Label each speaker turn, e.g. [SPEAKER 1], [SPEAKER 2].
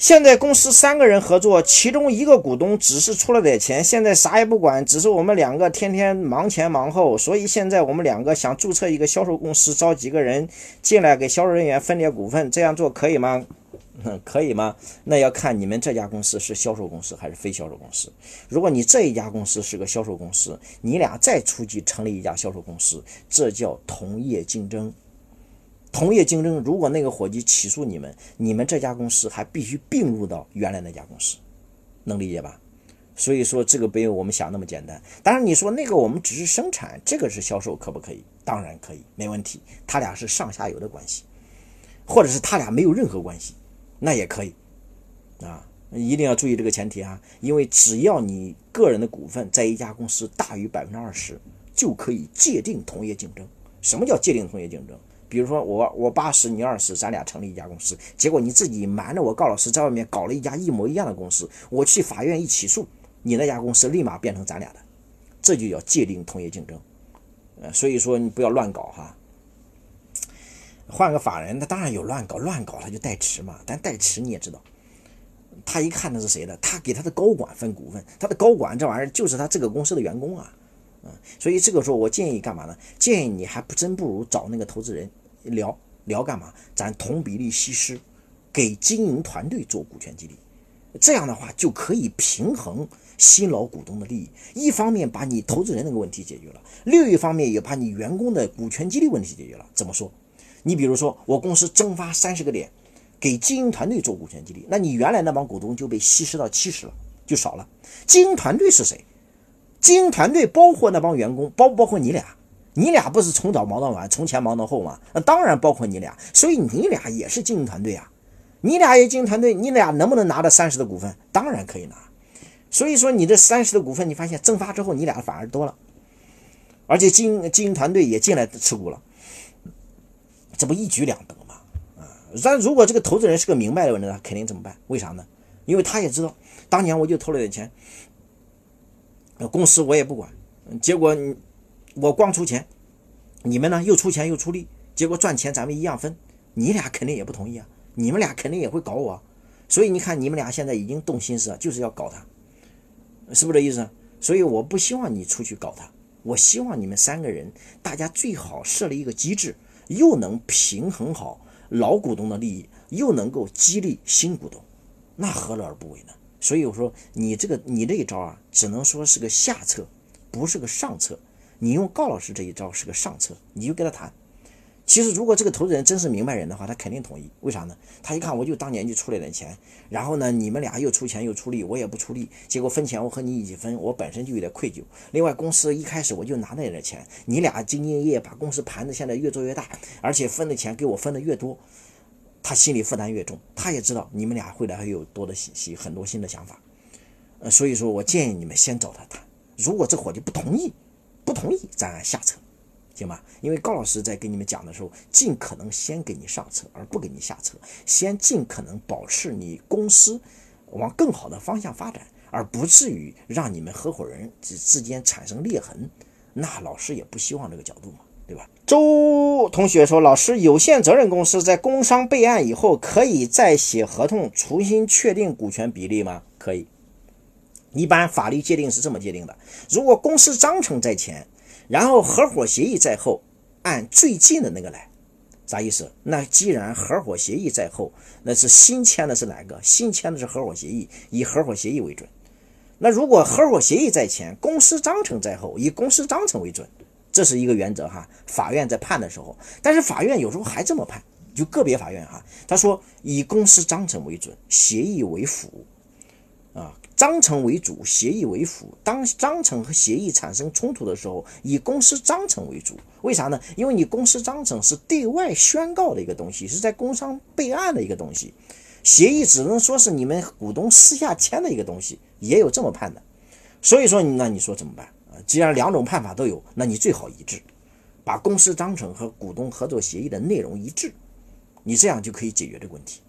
[SPEAKER 1] 现在公司三个人合作，其中一个股东只是出了点钱，现在啥也不管，只是我们两个天天忙前忙后，所以现在我们两个想注册一个销售公司，招几个人进来给销售人员分点股份，这样做可以吗？可以吗？那要看你们这家公司是销售公司还是非销售公司。如果你这一家公司是个销售公司，你俩再出去成立一家销售公司，这叫同业竞争。同业竞争，如果那个伙计起诉你们，你们这家公司还必须并入到原来那家公司，能理解吧？所以说这个没有我们想那么简单。当然你说那个我们只是生产，这个是销售，可不可以？当然可以，没问题。他俩是上下游的关系，或者是他俩没有任何关系，那也可以。啊，一定要注意这个前提啊，因为只要你个人的股份在一家公司大于百分之二十，就可以界定同业竞争。什么叫界定同业竞争？比如说我我八十你二十，咱俩成立一家公司，结果你自己瞒着我高老师在外面搞了一家一模一样的公司，我去法院一起诉，你那家公司立马变成咱俩的，这就叫界定同业竞争。呃，所以说你不要乱搞哈。换个法人，他当然有乱搞，乱搞他就代持嘛。但代持你也知道，他一看那是谁的，他给他的高管分股份，他的高管这玩意儿就是他这个公司的员工啊。嗯，所以这个时候我建议干嘛呢？建议你还不真不如找那个投资人。聊聊干嘛？咱同比例稀释，给经营团队做股权激励，这样的话就可以平衡新老股东的利益。一方面把你投资人那个问题解决了，另一方面也把你员工的股权激励问题解决了。怎么说？你比如说，我公司增发三十个点，给经营团队做股权激励，那你原来那帮股东就被稀释到七十了，就少了。经营团队是谁？经营团队包括那帮员工，包不包括你俩？你俩不是从早忙到晚，从前忙到后吗？那当然包括你俩，所以你俩也是经营团队啊。你俩也经营团队，你俩能不能拿到三十的股份？当然可以拿。所以说你这三十的股份，你发现增发之后，你俩反而多了，而且经经营团队也进来持股了，这不一举两得吗？啊，但如果这个投资人是个明白的人，他肯定怎么办。为啥呢？因为他也知道，当年我就投了点钱，公司我也不管，结果你。我光出钱，你们呢又出钱又出力，结果赚钱咱们一样分，你俩肯定也不同意啊，你们俩肯定也会搞我，所以你看你们俩现在已经动心思了，就是要搞他，是不是这意思？所以我不希望你出去搞他，我希望你们三个人大家最好设立一个机制，又能平衡好老股东的利益，又能够激励新股东，那何乐而不为呢？所以我说你这个你这一招啊，只能说是个下策，不是个上策。你用高老师这一招是个上策，你就跟他谈。其实如果这个投资人真是明白人的话，他肯定同意。为啥呢？他一看我就当年就出了点钱，然后呢你们俩又出钱又出力，我也不出力，结果分钱我和你一起分，我本身就有点愧疚。另外公司一开始我就拿那点钱，你俩兢兢业业把公司盘子现在越做越大，而且分的钱给我分的越多，他心里负担越重。他也知道你们俩会来会有多的信息，很多新的想法。呃，所以说我建议你们先找他谈。如果这伙计不同意。不同意，咱按下策，行吧？因为高老师在给你们讲的时候，尽可能先给你上策，而不给你下策，先尽可能保持你公司往更好的方向发展，而不至于让你们合伙人之之间产生裂痕。那老师也不希望这个角度嘛，对吧？周同学说，老师，有限责任公司在工商备案以后，可以再写合同，重新确定股权比例吗？可以。一般法律界定是这么界定的：如果公司章程在前，然后合伙协议在后，按最近的那个来，啥意思？那既然合伙协议在后，那是新签的是哪个？新签的是合伙协议，以合伙协议为准。那如果合伙协议在前，公司章程在后，以公司章程为准，这是一个原则哈。法院在判的时候，但是法院有时候还这么判，就个别法院哈，他说以公司章程为准，协议为辅，啊。章程为主，协议为辅。当章程和协议产生冲突的时候，以公司章程为主。为啥呢？因为你公司章程是对外宣告的一个东西，是在工商备案的一个东西。协议只能说是你们股东私下签的一个东西，也有这么判的。所以说，那你说怎么办啊？既然两种判法都有，那你最好一致，把公司章程和股东合作协议的内容一致，你这样就可以解决这个问题。